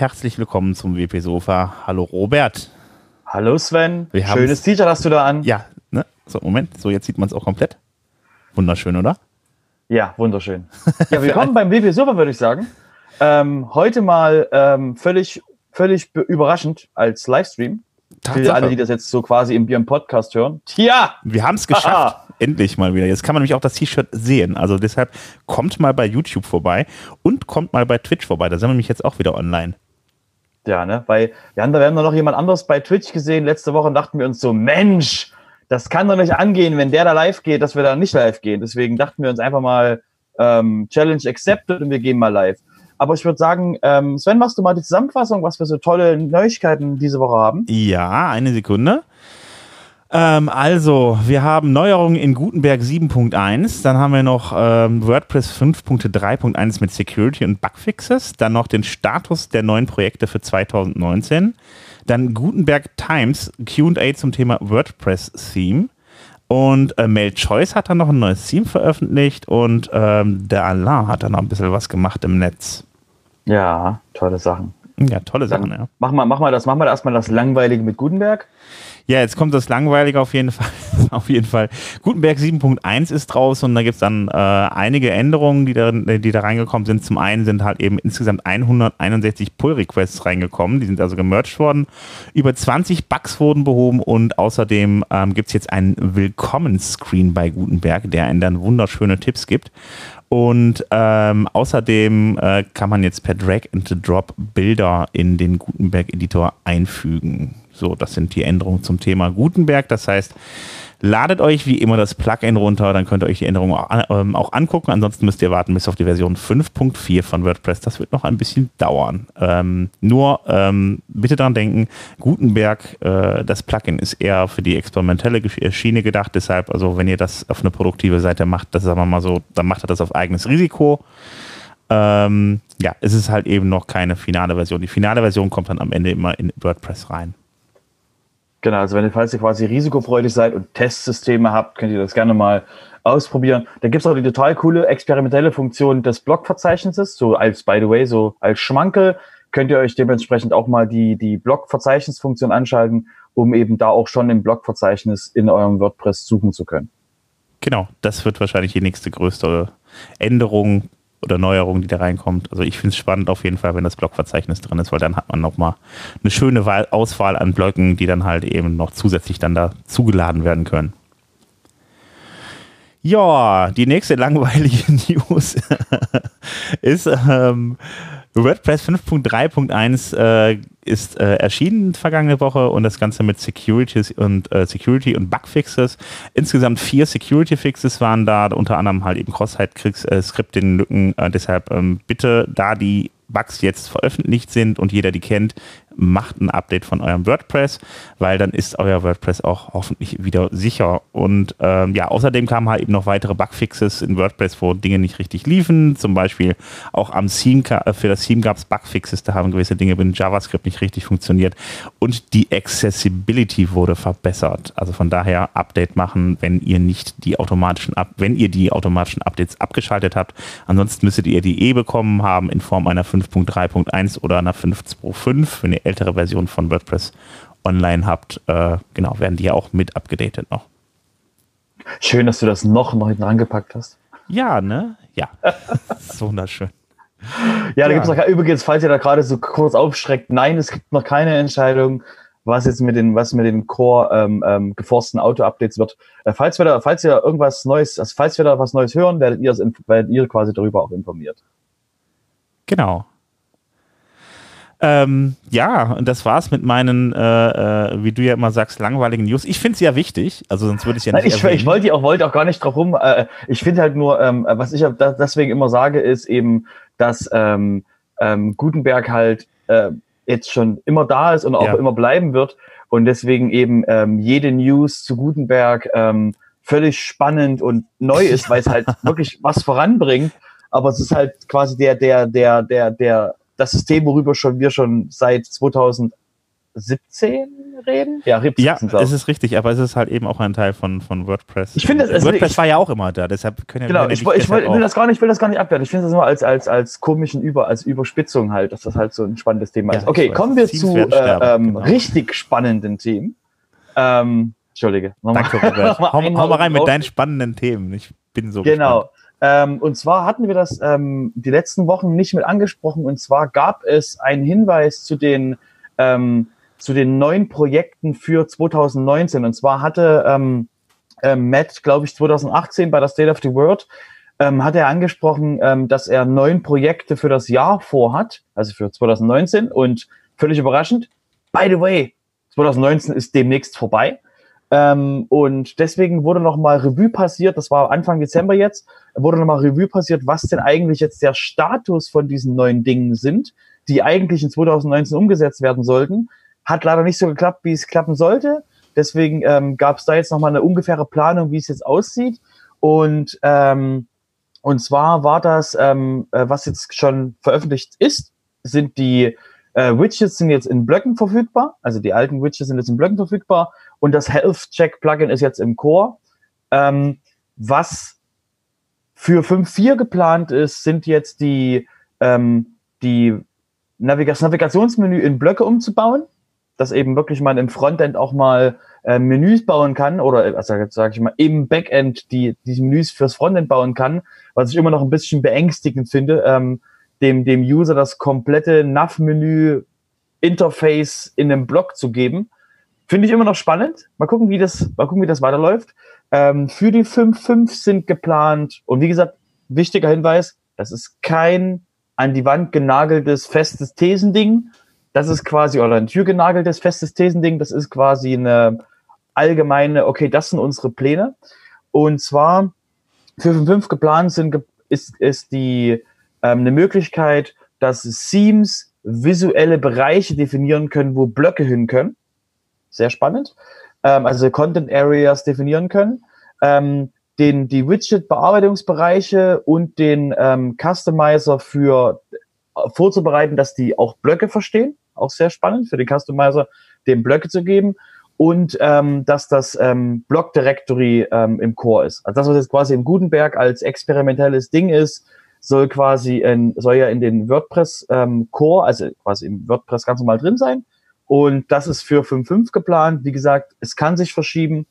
Herzlich willkommen zum WP Sofa. Hallo Robert. Hallo Sven. Wir Schönes T-Shirt hast du da an. Ja, ne? So, Moment. So, jetzt sieht man es auch komplett. Wunderschön, oder? Ja, wunderschön. Ja, willkommen beim WP Sofa, würde ich sagen. Ähm, heute mal ähm, völlig, völlig überraschend als Livestream. Tatsache. Für alle, die das jetzt so quasi im, im Podcast hören. Tja! Wir haben es geschafft. Endlich mal wieder. Jetzt kann man nämlich auch das T-Shirt sehen. Also deshalb kommt mal bei YouTube vorbei und kommt mal bei Twitch vorbei. Da sind wir nämlich jetzt auch wieder online. Ja, ne? Weil wir haben da wir haben noch jemand anderes bei Twitch gesehen. Letzte Woche dachten wir uns so, Mensch, das kann doch nicht angehen, wenn der da live geht, dass wir da nicht live gehen. Deswegen dachten wir uns einfach mal ähm, Challenge accepted und wir gehen mal live. Aber ich würde sagen, ähm, Sven, machst du mal die Zusammenfassung, was wir so tolle Neuigkeiten diese Woche haben? Ja, eine Sekunde. Ähm, also, wir haben Neuerungen in Gutenberg 7.1, dann haben wir noch ähm, WordPress 5.3.1 mit Security und Bugfixes, dann noch den Status der neuen Projekte für 2019, dann Gutenberg Times QA zum Thema WordPress-Theme. Und äh, Mail Choice hat dann noch ein neues Theme veröffentlicht und ähm, der Alain hat dann noch ein bisschen was gemacht im Netz. Ja, tolle Sachen. Ja, tolle Dann Sachen, ja. Mach mal, mach mal das, mach mal erstmal das Langweilige mit Gutenberg. Ja, jetzt kommt das Langweilige auf jeden Fall. auf jeden Fall. Gutenberg 7.1 ist draußen und da gibt es dann äh, einige Änderungen, die da, die da reingekommen sind. Zum einen sind halt eben insgesamt 161 Pull-Requests reingekommen, die sind also gemerged worden. Über 20 Bugs wurden behoben und außerdem ähm, gibt es jetzt einen Willkommensscreen bei Gutenberg, der einen dann wunderschöne Tipps gibt. Und ähm, außerdem äh, kann man jetzt per Drag and Drop Bilder in den Gutenberg-Editor einfügen. So, das sind die Änderungen zum Thema Gutenberg. Das heißt, ladet euch wie immer das Plugin runter, dann könnt ihr euch die Änderungen auch, ähm, auch angucken. Ansonsten müsst ihr warten bis auf die Version 5.4 von WordPress. Das wird noch ein bisschen dauern. Ähm, nur ähm, bitte daran denken, Gutenberg, äh, das Plugin ist eher für die experimentelle Gesch- Schiene gedacht. Deshalb, also wenn ihr das auf eine produktive Seite macht, das sagen wir mal so, dann macht ihr das auf eigenes Risiko. Ähm, ja, es ist halt eben noch keine finale Version. Die finale Version kommt dann am Ende immer in WordPress rein. Genau, also wenn ihr, falls ihr quasi risikofreudig seid und Testsysteme habt, könnt ihr das gerne mal ausprobieren. Da gibt's auch die total coole experimentelle Funktion des Blogverzeichnisses, so als, by the way, so als Schmankel könnt ihr euch dementsprechend auch mal die, die Blogverzeichnisfunktion anschalten, um eben da auch schon im Blogverzeichnis in eurem WordPress suchen zu können. Genau, das wird wahrscheinlich die nächste größte Änderung oder Neuerung, die da reinkommt. Also ich finde es spannend auf jeden Fall, wenn das Blogverzeichnis drin ist, weil dann hat man nochmal eine schöne Wahl Auswahl an Blöcken, die dann halt eben noch zusätzlich dann da zugeladen werden können. Ja, die nächste langweilige News ist ähm, WordPress 5.3.1 äh, ist äh, erschienen vergangene Woche und das Ganze mit Securities und äh, Security und Bugfixes. Insgesamt vier Security Fixes waren da, unter anderem halt eben Cross-Site-Scripting-Lücken. Äh, deshalb ähm, bitte, da die Bugs jetzt veröffentlicht sind und jeder die kennt, macht ein Update von eurem WordPress, weil dann ist euer WordPress auch hoffentlich wieder sicher. Und ähm, ja, außerdem kamen halt eben noch weitere Bugfixes in WordPress, wo Dinge nicht richtig liefen. Zum Beispiel auch am Theme, äh, für das Theme gab es Bugfixes, da haben gewisse Dinge mit JavaScript nicht richtig funktioniert. Und die Accessibility wurde verbessert. Also von daher Update machen, wenn ihr nicht die automatischen wenn ihr die automatischen Updates abgeschaltet habt. Ansonsten müsstet ihr die eh bekommen haben in Form einer 5.3.1 oder einer 5.2.5, wenn ihr ältere Version von WordPress online habt. Äh, genau, werden die ja auch mit abgedatet noch. Schön, dass du das noch, noch hinten rangepackt hast. Ja, ne? Ja. ist wunderschön. Ja, da Ja. gibt's noch übrigens, falls ihr da gerade so kurz aufschreckt, nein, es gibt noch keine Entscheidung, was jetzt mit den, was mit den Core ähm, ähm, geforsten Auto-Updates wird. Äh, falls wir da, falls wir irgendwas Neues, also falls wir da was Neues hören, werdet ihr, werdet ihr quasi darüber auch informiert. Genau. Ähm, ja, und das war's mit meinen, äh, äh, wie du ja immer sagst, langweiligen News. Ich finde es ja wichtig, also sonst würde ich ja Nein, nicht ich, ich wollte auch, wollte auch gar nicht drauf rum. Äh, ich finde halt nur, ähm, was ich da- deswegen immer sage, ist eben, dass ähm, ähm, Gutenberg halt äh, jetzt schon immer da ist und auch Ja. immer bleiben wird und deswegen eben ähm, jede News zu Gutenberg ähm, völlig spannend und neu ist, weil es halt wirklich was voranbringt. Aber es ist halt quasi der, der, der, der, der, das System, worüber schon wir schon seit 2008 17 reden? Ja, RIP ja es ist richtig, aber es ist halt eben auch ein Teil von, von WordPress. Ich finde, das, WordPress ich, war ja auch immer da, deshalb können genau, wir ich, ich, will, will das gar nicht, will das gar nicht abwerten. Ich finde das nur als, als, als komischen Über, als Überspitzung halt, dass das halt so ein spannendes Thema ja, ist. Okay, kommen wir Teams zu äh, ähm, genau. richtig spannenden Themen. Ähm, Entschuldige. Danke, Robert. hau, hau mal rein mit deinen spannenden Themen. Ich bin so Genau. Gespannt. Ähm, und zwar hatten wir das ähm, die letzten Wochen nicht mit angesprochen. Und zwar gab es einen Hinweis zu den ähm, zu den neuen Projekten für 2019. Und zwar hatte ähm, äh, Matt, glaube ich, 2018 bei der State of the World, ähm, hat er angesprochen, ähm, dass er neun Projekte für das Jahr vorhat, also für 2019. Und völlig überraschend, by the way, 2019 ist demnächst vorbei. Ähm, und deswegen wurde nochmal Revue passiert, das war Anfang Dezember jetzt, wurde nochmal Revue passiert, was denn eigentlich jetzt der Status von diesen neuen Dingen sind, die eigentlich in 2019 umgesetzt werden sollten. Hat leider nicht so geklappt, wie es klappen sollte. Deswegen ähm, gab es da jetzt nochmal eine ungefähre Planung, wie es jetzt aussieht. Und, ähm, und zwar war das, ähm, äh, was jetzt schon veröffentlicht ist, sind die äh, Widgets sind jetzt in Blöcken verfügbar. Also die alten Widgets sind jetzt in Blöcken verfügbar. Und das Health Check Plugin ist jetzt im Core. Ähm, was für 5.4 geplant ist, sind jetzt die, ähm, die Navig Navigationsmenü in Blöcke umzubauen dass eben wirklich man im Frontend auch mal äh, Menüs bauen kann oder also sage ich mal im Backend die diese Menüs fürs Frontend bauen kann, was ich immer noch ein bisschen beängstigend finde, ähm, dem dem User das komplette Nav-Menü Interface in einem Block zu geben, finde ich immer noch spannend. Mal gucken, wie das mal gucken, wie das weiterläuft. Ähm, für die 5.5 sind geplant und wie gesagt wichtiger Hinweis, das ist kein an die Wand genageltes festes Thesending, das ist quasi, oder ein türgenageltes festes Thesending, das ist quasi eine allgemeine, okay, das sind unsere Pläne. Und zwar für 5.5 geplant sind, ist, ist die ähm, eine Möglichkeit, dass Themes visuelle Bereiche definieren können, wo Blöcke hin können. Sehr spannend. Ähm, also Content Areas definieren können. Ähm, den, die Widget-Bearbeitungsbereiche und den ähm, Customizer für äh, vorzubereiten, dass die auch Blöcke verstehen auch sehr spannend für den Customizer, dem Blöcke zu geben und ähm, dass das ähm, Block Directory ähm, im Core ist. Also das, was jetzt quasi im Gutenberg als experimentelles Ding ist, soll quasi in, soll ja in den WordPress ähm, Core, also quasi im WordPress ganz normal drin sein. Und das ist für 5.5 geplant. Wie gesagt, es kann sich verschieben.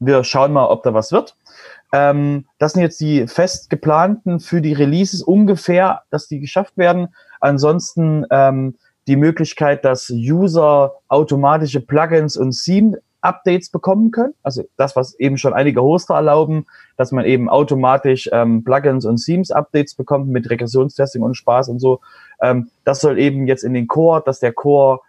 Wir schauen mal, ob da was wird. Ähm, das sind jetzt die fest geplanten für die Releases ungefähr, dass die geschafft werden. Ansonsten ähm, die Möglichkeit, dass User automatische Plugins und Theme Updates bekommen können. Also das, was eben schon einige Hoster erlauben, dass man eben automatisch ähm, Plugins und Themes Updates bekommt mit Regressionstesting und Spaß und so. Ähm, das soll eben jetzt in den Core, dass der Core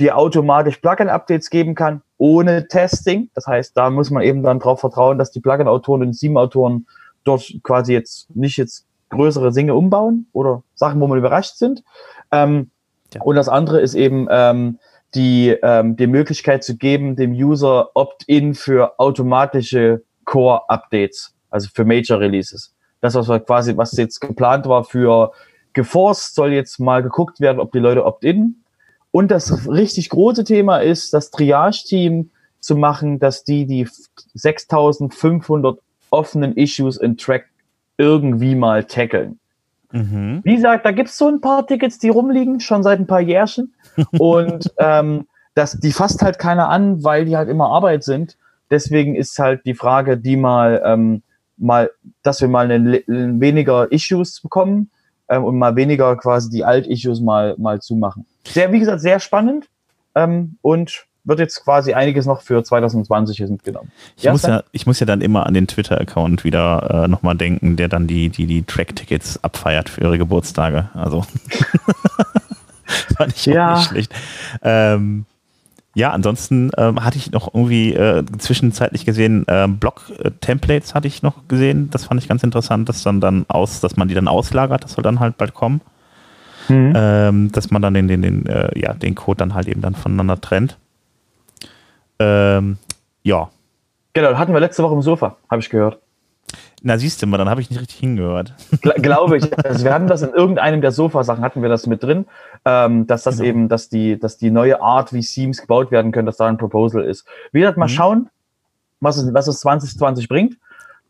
dir automatisch Plugin-Updates geben kann, ohne Testing. Das heißt, da muss man eben dann darauf vertrauen, dass die Plugin-Autoren und Theme-Autoren dort quasi jetzt nicht jetzt größere Dinge umbauen oder Sachen, wo man überrascht sind. Ähm, ja. Und das andere ist eben ähm, die, ähm, die Möglichkeit zu geben, dem User Opt-in für automatische Core-Updates, also für Major Releases. Das, was wir quasi, was jetzt geplant war für geforst, soll jetzt mal geguckt werden, ob die Leute Opt-in. Und das richtig große Thema ist, das Triage-Team zu machen, dass die die 6500 offenen Issues in Track irgendwie mal tackeln. Mhm. Wie gesagt, da gibt's so ein paar Tickets, die rumliegen, schon seit ein paar Jährchen. Und ähm, das, die fasst halt keiner an, weil die halt immer Arbeit sind. Deswegen ist halt die Frage, die mal, ähm, mal, dass wir mal eine, weniger Issues bekommen ähm, und mal weniger quasi die Alt-Issues mal, mal zumachen. Sehr, wie gesagt, sehr spannend. Ähm, und wird jetzt quasi einiges noch für 2020 mitgenommen. Ich, muss ja, ich muss ja dann immer an den Twitter-Account wieder äh, nochmal denken, der dann die, die, die Track-Tickets abfeiert für ihre Geburtstage. Also fand ich ja. nicht schlecht. Ähm, ja, ansonsten ähm, hatte ich noch irgendwie äh, zwischenzeitlich gesehen, äh, Blog-Templates hatte ich noch gesehen. Das fand ich ganz interessant, dass dann dann aus, dass man die dann auslagert, das soll dann halt bald kommen. Mhm. Ähm, dass man dann den, den, den, äh, ja, den Code dann halt eben dann voneinander trennt. Ähm, ja. Genau, hatten wir letzte Woche im Sofa, habe ich gehört. Na, siehst du mal, dann habe ich nicht richtig hingehört. Gl glaube ich. Also wir hatten das in irgendeinem der Sofa-Sachen, hatten wir das mit drin, ähm, dass das genau. eben, dass die, dass die neue Art, wie Themes gebaut werden können, dass da ein Proposal ist. Wie gesagt, mal mhm. schauen, was es, was es 2020 bringt.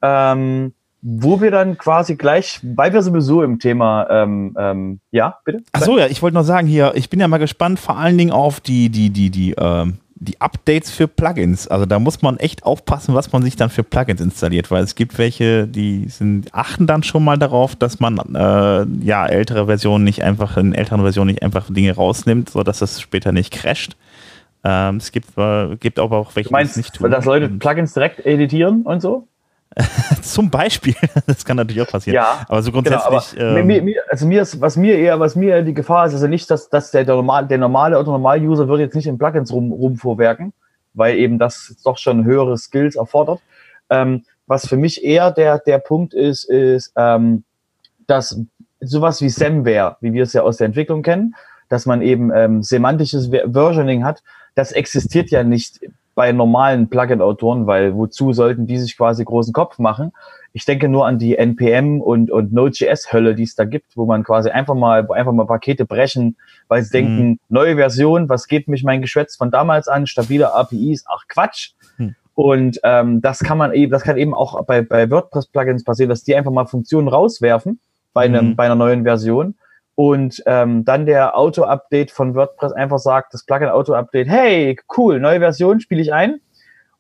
Ähm, wo wir dann quasi gleich, weil wir sowieso im Thema, ähm, ähm, ja, bitte? Ach so, ja, ich wollte noch sagen hier, ich bin ja mal gespannt, vor allen Dingen auf die, die, die, die, ähm, die Updates für Plugins. Also da muss man echt aufpassen, was man sich dann für Plugins installiert, weil es gibt welche, die sind, achten dann schon mal darauf, dass man äh, ja ältere Versionen nicht einfach, in älteren Versionen nicht einfach Dinge rausnimmt, sodass das später nicht crasht. Ähm, es gibt, äh, gibt aber auch welche, die es nicht tun. Dass Leute Plugins direkt editieren und so? Zum Beispiel, das kann natürlich auch passieren. Ja, aber so grundsätzlich. Genau, aber ähm, mir, mir, also mir ist, was mir eher, was mir die Gefahr ist, also nicht, dass, dass der, der, normal, der normale Otto-Normal-User wird jetzt nicht in Plugins rum, rumvorwerken, weil eben das doch schon höhere Skills erfordert. Ähm, was für mich eher der, der Punkt ist, ist, ähm, dass sowas wie Semware, wie wir es ja aus der Entwicklung kennen, dass man eben ähm, semantisches Versioning hat, das existiert ja nicht bei normalen Plugin-Autoren, weil wozu sollten die sich quasi großen Kopf machen? Ich denke nur an die NPM und, und Node.js-Hölle, die es da gibt, wo man quasi einfach mal, einfach mal Pakete brechen, weil sie denken, mhm. neue Version, was geht mich mein Geschwätz von damals an, stabile APIs, ach Quatsch. Mhm. Und ähm, das kann man eben, das kann eben auch bei, bei WordPress-Plugins passieren, dass die einfach mal Funktionen rauswerfen bei, einem, mhm. bei einer neuen Version und ähm, dann der Auto-Update von WordPress einfach sagt, das Plugin-Auto-Update, hey, cool, neue Version, spiele ich ein.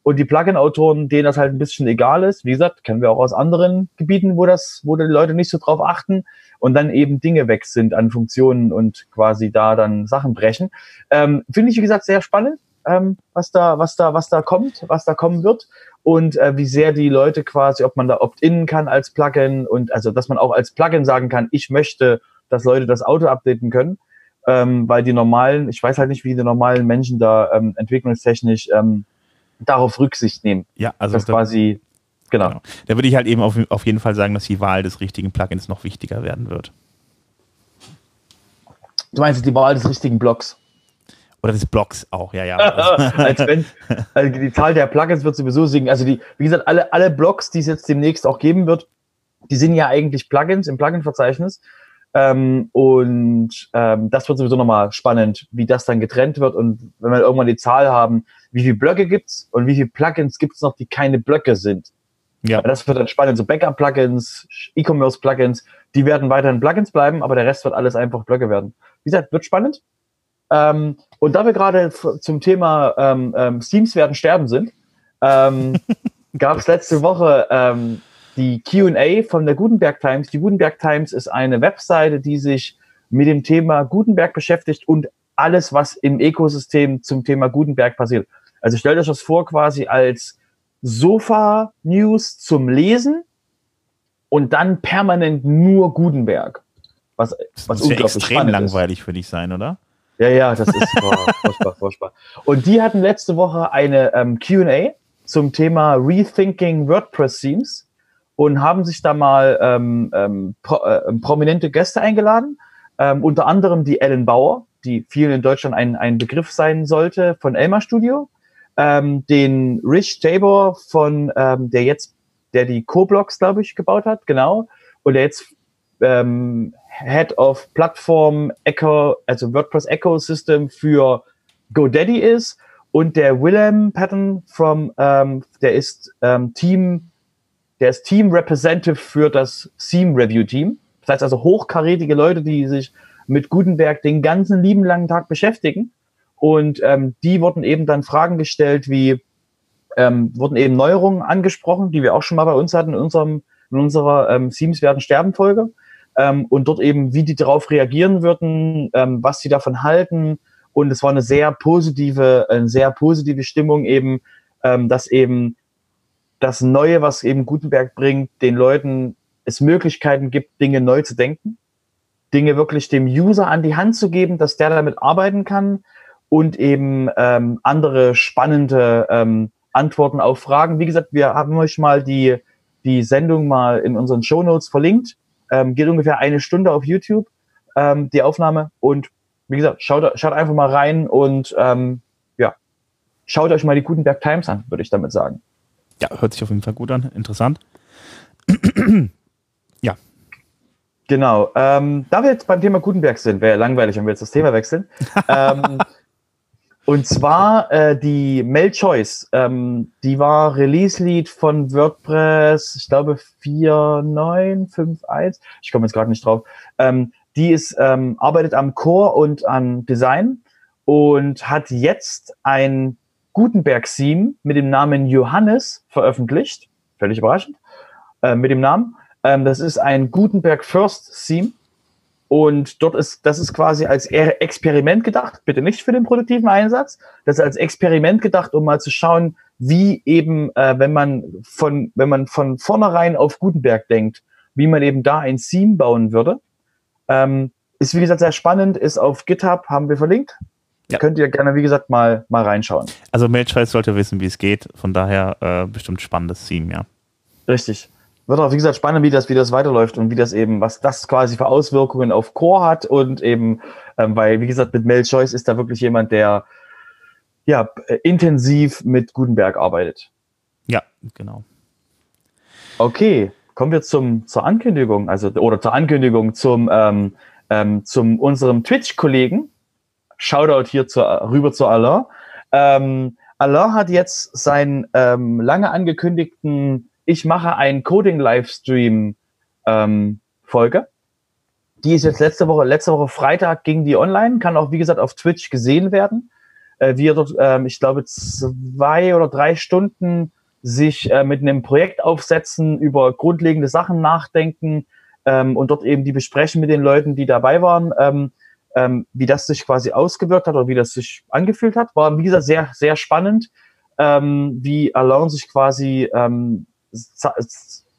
Und die Plugin-Autoren, denen das halt ein bisschen egal ist, wie gesagt, kennen wir auch aus anderen Gebieten, wo das, wo die Leute nicht so drauf achten und dann eben Dinge weg sind an Funktionen und quasi da dann Sachen brechen. Ähm, Finde ich, wie gesagt, sehr spannend, ähm, was da, was da, was da kommt, was da kommen wird und äh, wie sehr die Leute quasi, ob man da opt-in kann als Plugin und also, dass man auch als Plugin sagen kann, ich möchte dass Leute das Auto updaten können, ähm, weil die normalen, ich weiß halt nicht, wie die normalen Menschen da ähm, entwicklungstechnisch ähm, darauf Rücksicht nehmen. Ja, also das quasi, genau. genau. Da würde ich halt eben auf, auf jeden Fall sagen, dass die Wahl des richtigen Plugins noch wichtiger werden wird. Du meinst die Wahl des richtigen Blocks? Oder des Blocks auch, ja, ja. Als wenn, also die Zahl der Plugins wird sowieso sinken. Also die, wie gesagt, alle, alle Blocks, die es jetzt demnächst auch geben wird, die sind ja eigentlich Plugins im Plugin-Verzeichnis. Ähm, und ähm, das wird sowieso nochmal spannend, wie das dann getrennt wird und wenn wir irgendwann die Zahl haben, wie viele Blöcke gibt's und wie viele Plugins gibt's noch, die keine Blöcke sind. Ja. Das wird dann spannend. So Backup-Plugins, E-Commerce-Plugins, die werden weiterhin Plugins bleiben, aber der Rest wird alles einfach Blöcke werden. Wie gesagt, wird spannend. Ähm, und da wir gerade zum Thema ähm, ähm, Steams werden sterben sind, ähm, gab es letzte Woche ähm, die QA von der Gutenberg Times. Die Gutenberg Times ist eine Webseite, die sich mit dem Thema Gutenberg beschäftigt und alles, was im Ökosystem zum Thema Gutenberg passiert. Also stellt euch das vor quasi als Sofa-News zum Lesen und dann permanent nur Gutenberg. Was, das was muss ja extrem langweilig ist. für dich sein, oder? Ja, ja, das ist furchtbar, furchtbar. Und die hatten letzte Woche eine ähm, Q&A zum Thema Rethinking WordPress Themes und haben sich da mal ähm, ähm, pro, äh, prominente Gäste eingeladen, ähm, unter anderem die Ellen Bauer, die vielen in Deutschland ein, ein Begriff sein sollte, von Elmar Studio, ähm, den Rich Tabor von, ähm, der jetzt, der die Co-Blocks, glaube ich, gebaut hat, genau, und der jetzt ähm, Head of Plattform Echo, also WordPress Ecosystem für GoDaddy ist. Und der Willem Patton from, ähm, der ist ähm, Team der ist Team Representative für das Theme Review Team. Das heißt also hochkarätige Leute, die sich mit Gutenberg den ganzen lieben langen Tag beschäftigen. Und ähm, die wurden eben dann Fragen gestellt, wie ähm, wurden eben Neuerungen angesprochen, die wir auch schon mal bei uns hatten in unserem in unserer ähm, Themes werden sterben Folge. Ähm, und dort eben, wie die darauf reagieren würden, ähm, was sie davon halten. Und es war eine sehr positive, eine sehr positive Stimmung eben, ähm, dass eben das Neue, was eben Gutenberg bringt, den Leuten es Möglichkeiten gibt, Dinge neu zu denken, Dinge wirklich dem User an die Hand zu geben, dass der damit arbeiten kann und eben ähm, andere spannende ähm, Antworten auf Fragen. Wie gesagt, wir haben euch mal die, die Sendung mal in unseren Show Notes verlinkt. Ähm, geht ungefähr eine Stunde auf YouTube, ähm, die Aufnahme. Und wie gesagt, schaut, schaut einfach mal rein und ähm, ja, schaut euch mal die Gutenberg Times an, würde ich damit sagen ja, hört sich auf jeden Fall gut an, interessant. ja. Genau. Ähm, da wir jetzt beim Thema Gutenberg sind, wäre langweilig, wenn wir jetzt das Thema wechseln. ähm, und zwar äh, die Mel Choice. Ähm, die war Release-Lead von WordPress, ich glaube 4.9.5.1. Ich komme jetzt gerade nicht drauf. Ähm, die ist, ähm, arbeitet am Core und an Design und hat jetzt ein Gutenberg-Theme mit dem Namen Johannes veröffentlicht. Völlig überraschend. Äh, mit dem Namen. Ähm, das ist ein Gutenberg First Theme. Und dort ist, das ist quasi als Experiment gedacht, bitte nicht für den produktiven Einsatz. Das ist als Experiment gedacht, um mal zu schauen, wie eben, äh, wenn man von, wenn man von vornherein auf Gutenberg denkt, wie man eben da ein Theme bauen würde. Ähm, ist wie gesagt sehr spannend, ist auf GitHub, haben wir verlinkt. Ja. Könnt ihr gerne, wie gesagt, mal, mal reinschauen. Also Mailchase sollte wissen, wie es geht. Von daher äh, bestimmt spannendes Theme, ja. Richtig. Wird auch, wie gesagt, spannend, wie das, wie das weiterläuft und wie das eben, was das quasi für Auswirkungen auf Core hat und eben, ähm, weil, wie gesagt, mit Mel Choice ist da wirklich jemand, der ja intensiv mit Gutenberg arbeitet. Ja, genau. Okay, kommen wir zum, zur Ankündigung, also oder zur Ankündigung zum, ähm, ähm, zum unserem Twitch-Kollegen, Shoutout hier zu, rüber zu Alain. Ähm, Alain hat jetzt seinen ähm, lange angekündigten Ich mache einen Coding-Livestream ähm, Folge. Die ist jetzt letzte Woche, letzte Woche Freitag ging die online, kann auch wie gesagt auf Twitch gesehen werden. Äh, wie er dort, ähm, ich glaube, zwei oder drei Stunden sich äh, mit einem Projekt aufsetzen, über grundlegende Sachen nachdenken ähm, und dort eben die besprechen mit den Leuten, die dabei waren. Ähm, ähm, wie das sich quasi ausgewirkt hat oder wie das sich angefühlt hat. War, wie gesagt, sehr, sehr spannend, ähm, wie Alain sich quasi ähm,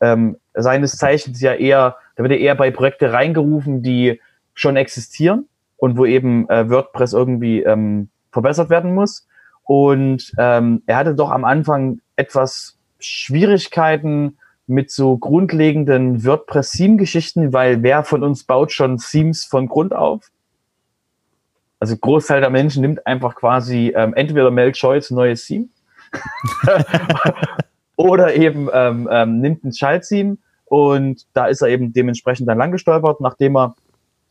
ähm, seines Zeichens ja eher, da wird er eher bei Projekte reingerufen, die schon existieren und wo eben äh, WordPress irgendwie ähm, verbessert werden muss. Und ähm, er hatte doch am Anfang etwas Schwierigkeiten mit so grundlegenden WordPress-Theme-Geschichten, weil wer von uns baut schon Themes von Grund auf? Also Großteil der Menschen nimmt einfach quasi ähm, entweder Mel Choice neues Theme oder eben ähm, ähm, nimmt ein Schalttheme und da ist er eben dementsprechend dann lang gestolpert, nachdem er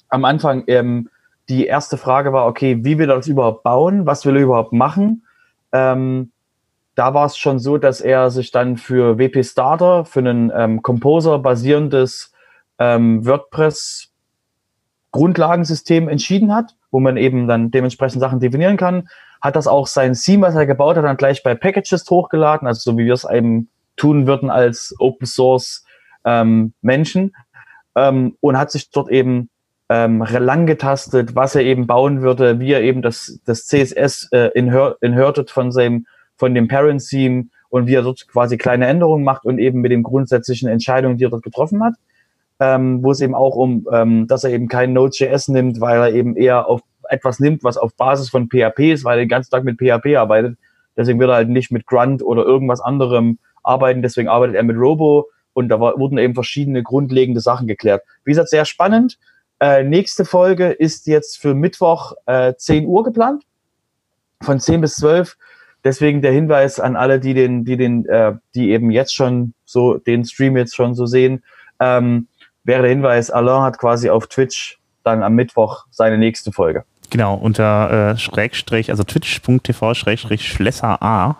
am Anfang ähm, die erste Frage war, okay, wie will er das überhaupt bauen? Was will er überhaupt machen? Ähm, da war es schon so, dass er sich dann für WP Starter, für einen ähm, Composer basierendes ähm, WordPress Grundlagensystem entschieden hat wo man eben dann dementsprechend Sachen definieren kann. Hat das auch sein Theme, was er gebaut hat, dann gleich bei Packages hochgeladen, also so wie wir es eben tun würden als Open Source ähm, Menschen ähm, und hat sich dort eben ähm, lang getastet, was er eben bauen würde, wie er eben das, das CSS äh, inherited von seinem, von dem Parent Theme und wie er dort quasi kleine Änderungen macht und eben mit den grundsätzlichen Entscheidungen, die er dort getroffen hat ähm, wo es eben auch um, ähm, dass er eben kein Node.js nimmt, weil er eben eher auf etwas nimmt, was auf Basis von PHP ist, weil er den ganzen Tag mit PHP arbeitet. Deswegen wird er halt nicht mit Grunt oder irgendwas anderem arbeiten. Deswegen arbeitet er mit Robo und da war, wurden eben verschiedene grundlegende Sachen geklärt. Wie gesagt, sehr spannend. Äh, nächste Folge ist jetzt für Mittwoch äh, 10 Uhr geplant. Von 10 bis 12. Deswegen der Hinweis an alle, die den, die den, äh, die eben jetzt schon so den Stream jetzt schon so sehen. Ähm, wäre der Hinweis, Alain hat quasi auf Twitch dann am Mittwoch seine nächste Folge. Genau, unter äh, Schrägstrich, also twitch.tv Schrägstrich Schlesser A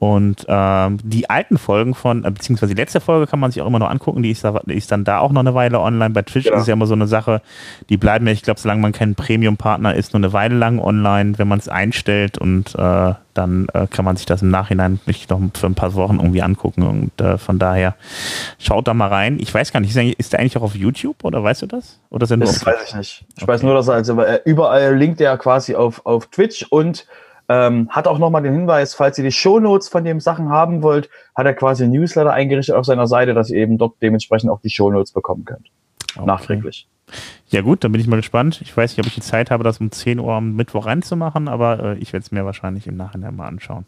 und ähm, die alten Folgen von, äh, beziehungsweise die letzte Folge kann man sich auch immer noch angucken, die ist, da, die ist dann da auch noch eine Weile online. Bei Twitch genau. ist ja immer so eine Sache, die bleiben ja, ich glaube, solange man kein Premium-Partner ist, nur eine Weile lang online, wenn man es einstellt und äh, dann äh, kann man sich das im Nachhinein nicht noch für ein paar Wochen irgendwie angucken. Und äh, von daher schaut da mal rein. Ich weiß gar nicht, ist, ist der eigentlich auch auf YouTube oder weißt du das? Oder sind das weiß ich nicht. Ich okay. weiß nur, dass er also überall linkt er quasi auf, auf Twitch und ähm, hat auch nochmal den Hinweis, falls ihr die Shownotes von den Sachen haben wollt, hat er quasi ein Newsletter eingerichtet auf seiner Seite, dass ihr eben dort dementsprechend auch die Shownotes bekommen könnt. Okay. Nachträglich. Ja gut, dann bin ich mal gespannt. Ich weiß nicht, ob ich die Zeit habe, das um 10 Uhr am Mittwoch reinzumachen, aber äh, ich werde es mir wahrscheinlich im Nachhinein mal anschauen.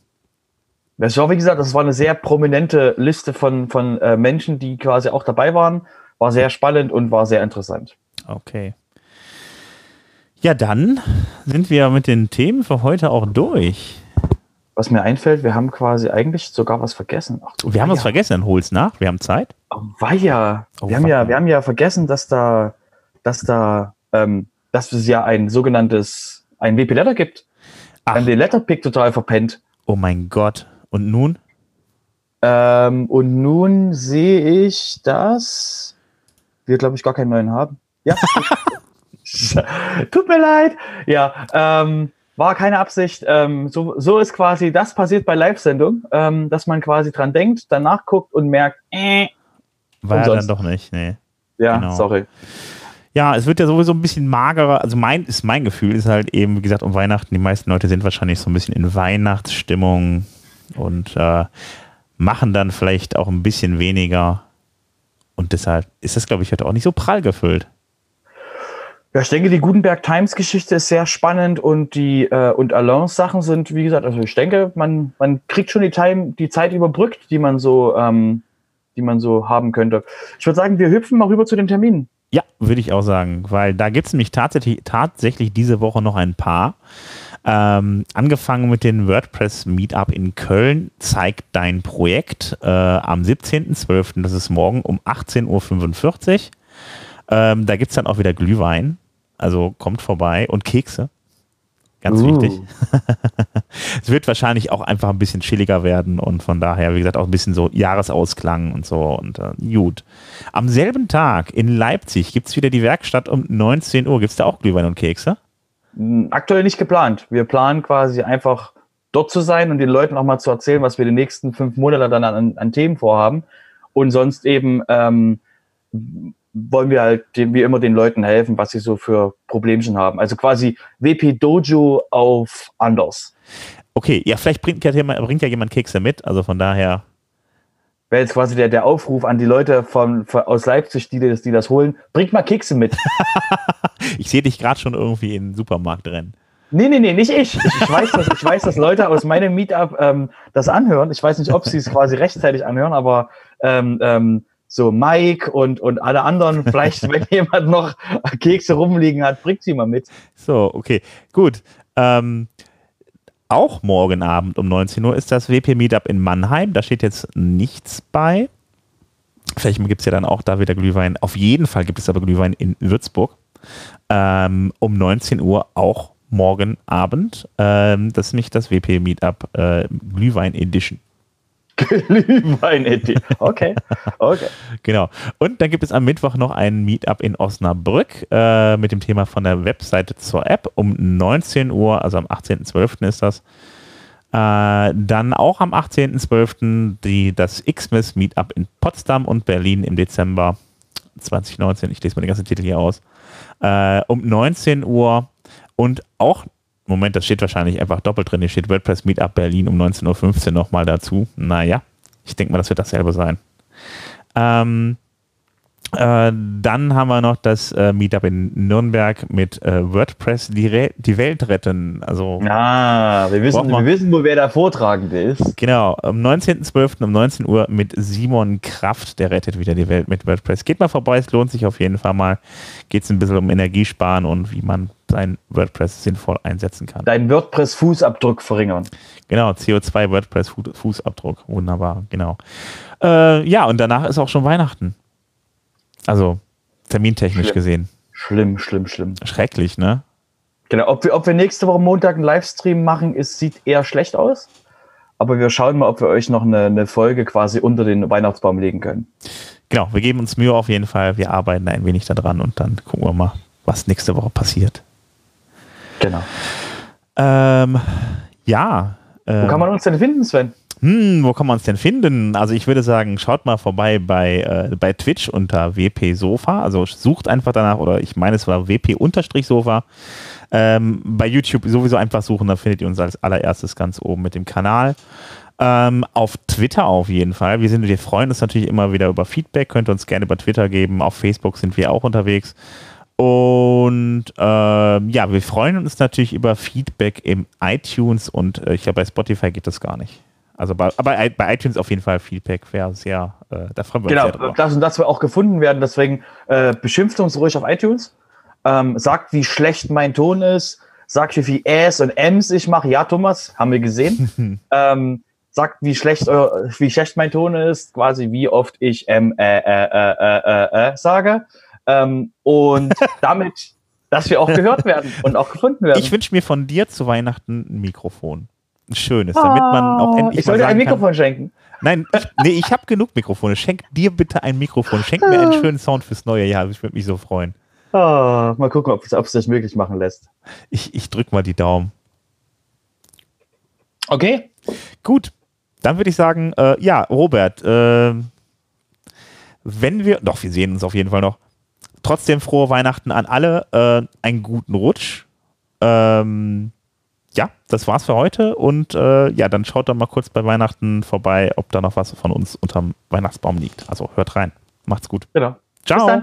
Das war, wie gesagt, das war eine sehr prominente Liste von, von äh, Menschen, die quasi auch dabei waren. War sehr spannend und war sehr interessant. Okay. Ja, dann sind wir mit den Themen für heute auch durch. was mir einfällt, wir haben quasi eigentlich sogar was vergessen. Ach, wir haben was vergessen, dann hol's nach. Wir haben Zeit. Oh, weia. Oh, wir, haben ja, wir haben ja vergessen, dass da, dass da, ähm, dass es ja ein sogenanntes, ein WP-Letter gibt. Ach. Wir haben den Letterpick total verpennt. Oh mein Gott. Und nun? Ähm, und nun sehe ich, dass wir, glaube ich, gar keinen neuen haben. Ja. Tut mir leid. Ja, ähm, war keine Absicht. Ähm, so, so ist quasi, das passiert bei Live-Sendung, ähm, dass man quasi dran denkt, danach guckt und merkt, äh, war ja dann doch nicht, nee. Ja, genau. sorry. Ja, es wird ja sowieso ein bisschen magerer. Also mein ist mein Gefühl ist halt eben, wie gesagt, um Weihnachten. Die meisten Leute sind wahrscheinlich so ein bisschen in Weihnachtsstimmung und äh, machen dann vielleicht auch ein bisschen weniger. Und deshalb ist das, glaube ich, heute auch nicht so prall gefüllt. Ja, ich denke, die Gutenberg Times Geschichte ist sehr spannend und die äh, und Alliance Sachen sind, wie gesagt, also ich denke, man, man kriegt schon die, Time, die Zeit überbrückt, die man so, ähm, die man so haben könnte. Ich würde sagen, wir hüpfen mal rüber zu den Terminen. Ja, würde ich auch sagen, weil da gibt es nämlich tatsächlich, tatsächlich diese Woche noch ein paar. Ähm, angefangen mit dem WordPress Meetup in Köln, zeigt dein Projekt äh, am 17.12., das ist morgen um 18.45 Uhr. Ähm, da gibt es dann auch wieder Glühwein. Also kommt vorbei und Kekse. Ganz uh. wichtig. es wird wahrscheinlich auch einfach ein bisschen chilliger werden und von daher, wie gesagt, auch ein bisschen so Jahresausklang und so und äh, gut. Am selben Tag in Leipzig gibt es wieder die Werkstatt um 19 Uhr. Gibt es da auch Glühwein und Kekse? Hm, aktuell nicht geplant. Wir planen quasi einfach dort zu sein und den Leuten auch mal zu erzählen, was wir die nächsten fünf Monate dann an, an Themen vorhaben. Und sonst eben ähm, wollen wir halt dem, wie immer den Leuten helfen, was sie so für Problemchen haben. Also quasi WP Dojo auf anders. Okay, ja, vielleicht bringt ja, bringt ja jemand Kekse mit, also von daher. Wäre jetzt quasi der, der Aufruf an die Leute von, von aus Leipzig, die das, die das holen, bringt mal Kekse mit. ich sehe dich gerade schon irgendwie in den Supermarkt rennen. Nee, nee, nee, nicht ich. Ich, ich, weiß, dass, ich weiß, dass Leute aus meinem Meetup ähm, das anhören. Ich weiß nicht, ob sie es quasi rechtzeitig anhören, aber ähm, ähm, so Mike und, und alle anderen, vielleicht, wenn jemand noch Kekse rumliegen hat, bringt sie mal mit. So, okay, gut. Ähm, auch morgen Abend um 19 Uhr ist das WP Meetup in Mannheim. Da steht jetzt nichts bei. Vielleicht gibt es ja dann auch da wieder Glühwein. Auf jeden Fall gibt es aber Glühwein in Würzburg. Ähm, um 19 Uhr auch morgen Abend. Ähm, das ist nicht das WP Meetup äh, Glühwein Edition. Glühwein Okay, okay. genau. Und dann gibt es am Mittwoch noch ein Meetup in Osnabrück äh, mit dem Thema von der Webseite zur App um 19 Uhr, also am 18.12. ist das. Äh, dann auch am 18.12. das Xmas Meetup in Potsdam und Berlin im Dezember 2019. Ich lese mal den ganzen Titel hier aus. Äh, um 19 Uhr und auch Moment, das steht wahrscheinlich einfach doppelt drin. Hier steht WordPress Meetup Berlin um 19.15 Uhr nochmal dazu. Naja, ich denke mal, das wird dasselbe sein. Ähm, äh, dann haben wir noch das äh, Meetup in Nürnberg mit äh, WordPress die, die, Welt retten. Also, ah, wir wissen, wir wissen, wo wer der Vortragende ist. Genau, am 19.12. um 19 Uhr mit Simon Kraft, der rettet wieder die Welt mit WordPress. Geht mal vorbei, es lohnt sich auf jeden Fall mal. Geht es ein bisschen um Energiesparen und wie man sein WordPress sinnvoll einsetzen kann. Dein WordPress-Fußabdruck verringern. Genau, CO2 WordPress-Fußabdruck. Wunderbar, genau. Äh, ja, und danach ist auch schon Weihnachten. Also termintechnisch schlimm. gesehen. Schlimm, schlimm, schlimm. Schrecklich, ne? Genau, ob wir, ob wir nächste Woche Montag einen Livestream machen, ist, sieht eher schlecht aus. Aber wir schauen mal, ob wir euch noch eine, eine Folge quasi unter den Weihnachtsbaum legen können. Genau, wir geben uns Mühe auf jeden Fall. Wir arbeiten ein wenig daran und dann gucken wir mal, was nächste Woche passiert. Genau. Ähm, ja. Wo kann man uns denn finden, Sven? Hm, wo kann man uns denn finden? Also ich würde sagen, schaut mal vorbei bei, äh, bei Twitch unter WP Sofa. Also sucht einfach danach, oder ich meine, es war WP-Sofa. Ähm, bei YouTube sowieso einfach suchen, da findet ihr uns als allererstes ganz oben mit dem Kanal. Ähm, auf Twitter auf jeden Fall. Wir, sind, wir freuen uns natürlich immer wieder über Feedback. Könnt ihr uns gerne über Twitter geben. Auf Facebook sind wir auch unterwegs. Und ähm, ja, wir freuen uns natürlich über Feedback im iTunes und äh, ich glaube, bei Spotify geht das gar nicht. Also bei, aber bei iTunes auf jeden Fall Feedback wäre sehr, äh, da freuen wir genau, uns drüber. Das und das wir auch gefunden werden, deswegen äh, beschimpft uns ruhig auf iTunes, ähm, sagt, wie schlecht mein Ton ist, sagt, wie viel Äs und Ms ich mache. Ja, Thomas, haben wir gesehen. ähm, sagt, wie schlecht, äh, wie schlecht mein Ton ist, quasi wie oft ich M, äh, äh, äh, äh, äh, äh sage. Ähm, und damit, dass wir auch gehört werden und auch gefunden werden. Ich wünsche mir von dir zu Weihnachten ein Mikrofon. Ein schönes, damit man auch endlich Ich sollte ein Mikrofon kann, schenken. Nein, ich, nee, ich habe genug Mikrofone. Schenk dir bitte ein Mikrofon. Schenk mir einen schönen Sound fürs neue Jahr. Ich würde mich so freuen. Oh, mal gucken, ob es das möglich machen lässt. Ich, ich drück mal die Daumen. Okay. Gut. Dann würde ich sagen, äh, ja, Robert, äh, wenn wir, doch, wir sehen uns auf jeden Fall noch. Trotzdem frohe Weihnachten an alle, äh, einen guten Rutsch. Ähm, ja, das war's für heute und äh, ja, dann schaut doch mal kurz bei Weihnachten vorbei, ob da noch was von uns unterm Weihnachtsbaum liegt. Also hört rein. Macht's gut. Genau. Ciao.